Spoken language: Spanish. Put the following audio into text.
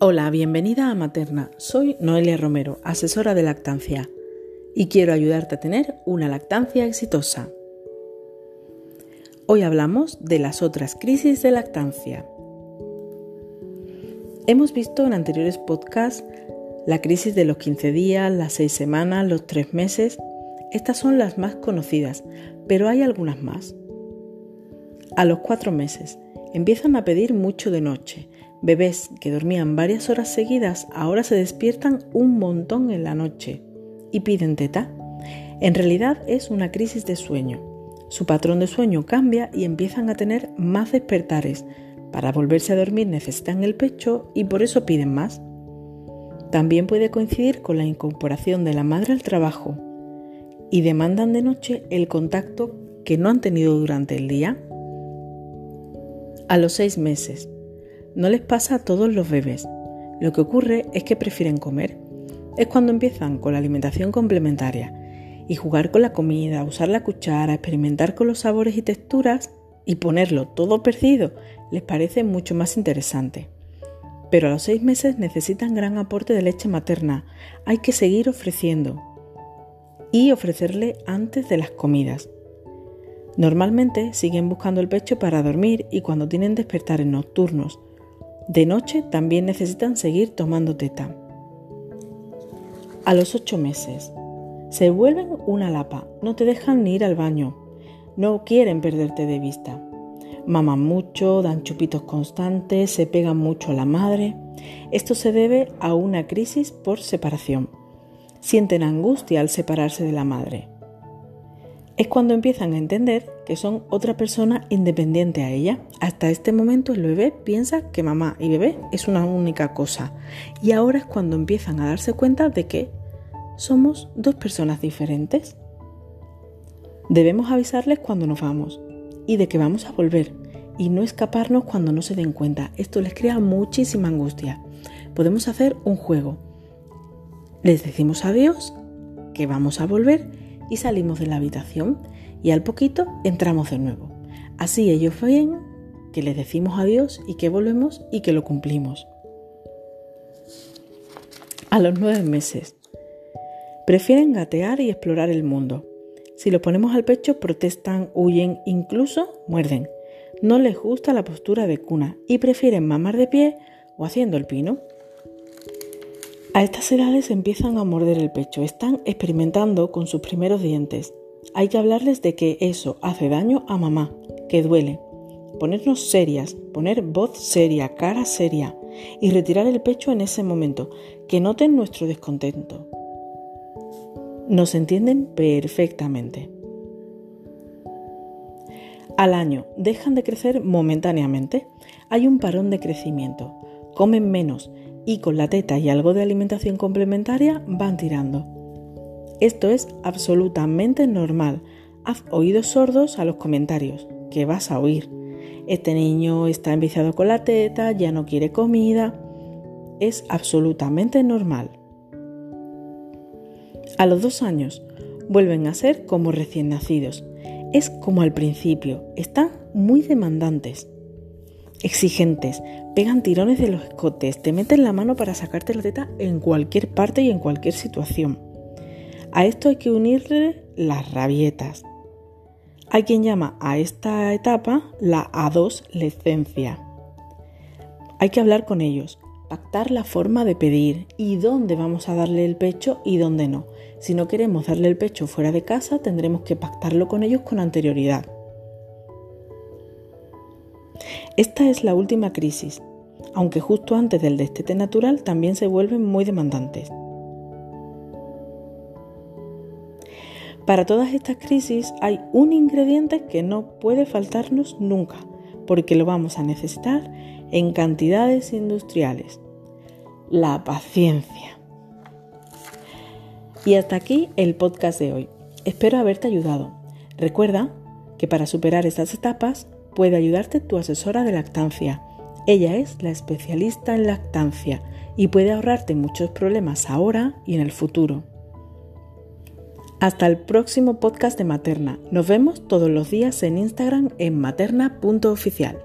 Hola, bienvenida a Materna. Soy Noelia Romero, asesora de lactancia, y quiero ayudarte a tener una lactancia exitosa. Hoy hablamos de las otras crisis de lactancia. Hemos visto en anteriores podcasts la crisis de los 15 días, las 6 semanas, los 3 meses. Estas son las más conocidas, pero hay algunas más. A los 4 meses empiezan a pedir mucho de noche Bebés que dormían varias horas seguidas ahora se despiertan un montón en la noche y piden teta. En realidad es una crisis de sueño. Su patrón de sueño cambia y empiezan a tener más despertares. Para volverse a dormir necesitan el pecho y por eso piden más. También puede coincidir con la incorporación de la madre al trabajo y demandan de noche el contacto que no han tenido durante el día. A los seis meses, no les pasa a todos los bebés. Lo que ocurre es que prefieren comer. Es cuando empiezan con la alimentación complementaria y jugar con la comida, usar la cuchara, experimentar con los sabores y texturas y ponerlo todo perdido les parece mucho más interesante. Pero a los seis meses necesitan gran aporte de leche materna. Hay que seguir ofreciendo y ofrecerle antes de las comidas. Normalmente siguen buscando el pecho para dormir y cuando tienen despertares nocturnos de noche también necesitan seguir tomando teta. A los 8 meses, se vuelven una lapa, no te dejan ni ir al baño, no quieren perderte de vista. Maman mucho, dan chupitos constantes, se pegan mucho a la madre. Esto se debe a una crisis por separación. Sienten angustia al separarse de la madre es cuando empiezan a entender que son otra persona independiente a ella. Hasta este momento el bebé piensa que mamá y bebé es una única cosa. Y ahora es cuando empiezan a darse cuenta de que somos dos personas diferentes. Debemos avisarles cuando nos vamos y de que vamos a volver y no escaparnos cuando no se den cuenta. Esto les crea muchísima angustia. Podemos hacer un juego. Les decimos adiós, que vamos a volver y salimos de la habitación y al poquito entramos de nuevo. Así ellos ven que les decimos adiós y que volvemos y que lo cumplimos. A los nueve meses. Prefieren gatear y explorar el mundo. Si los ponemos al pecho protestan, huyen, incluso muerden. No les gusta la postura de cuna y prefieren mamar de pie o haciendo el pino. A estas edades empiezan a morder el pecho, están experimentando con sus primeros dientes. Hay que hablarles de que eso hace daño a mamá, que duele. Ponernos serias, poner voz seria, cara seria y retirar el pecho en ese momento, que noten nuestro descontento. Nos entienden perfectamente. Al año dejan de crecer momentáneamente. Hay un parón de crecimiento. Comen menos, y con la teta y algo de alimentación complementaria van tirando. Esto es absolutamente normal. Haz oídos sordos a los comentarios, que vas a oír. Este niño está enviciado con la teta, ya no quiere comida. Es absolutamente normal. A los dos años vuelven a ser como recién nacidos. Es como al principio, están muy demandantes exigentes, pegan tirones de los escotes, te meten la mano para sacarte la teta en cualquier parte y en cualquier situación. A esto hay que unirle las rabietas. Hay quien llama a esta etapa la adolescencia. Hay que hablar con ellos, pactar la forma de pedir y dónde vamos a darle el pecho y dónde no. Si no queremos darle el pecho fuera de casa, tendremos que pactarlo con ellos con anterioridad. Esta es la última crisis, aunque justo antes del destete natural también se vuelven muy demandantes. Para todas estas crisis hay un ingrediente que no puede faltarnos nunca, porque lo vamos a necesitar en cantidades industriales. La paciencia. Y hasta aquí el podcast de hoy. Espero haberte ayudado. Recuerda que para superar estas etapas puede ayudarte tu asesora de lactancia. Ella es la especialista en lactancia y puede ahorrarte muchos problemas ahora y en el futuro. Hasta el próximo podcast de Materna. Nos vemos todos los días en Instagram en materna.oficial.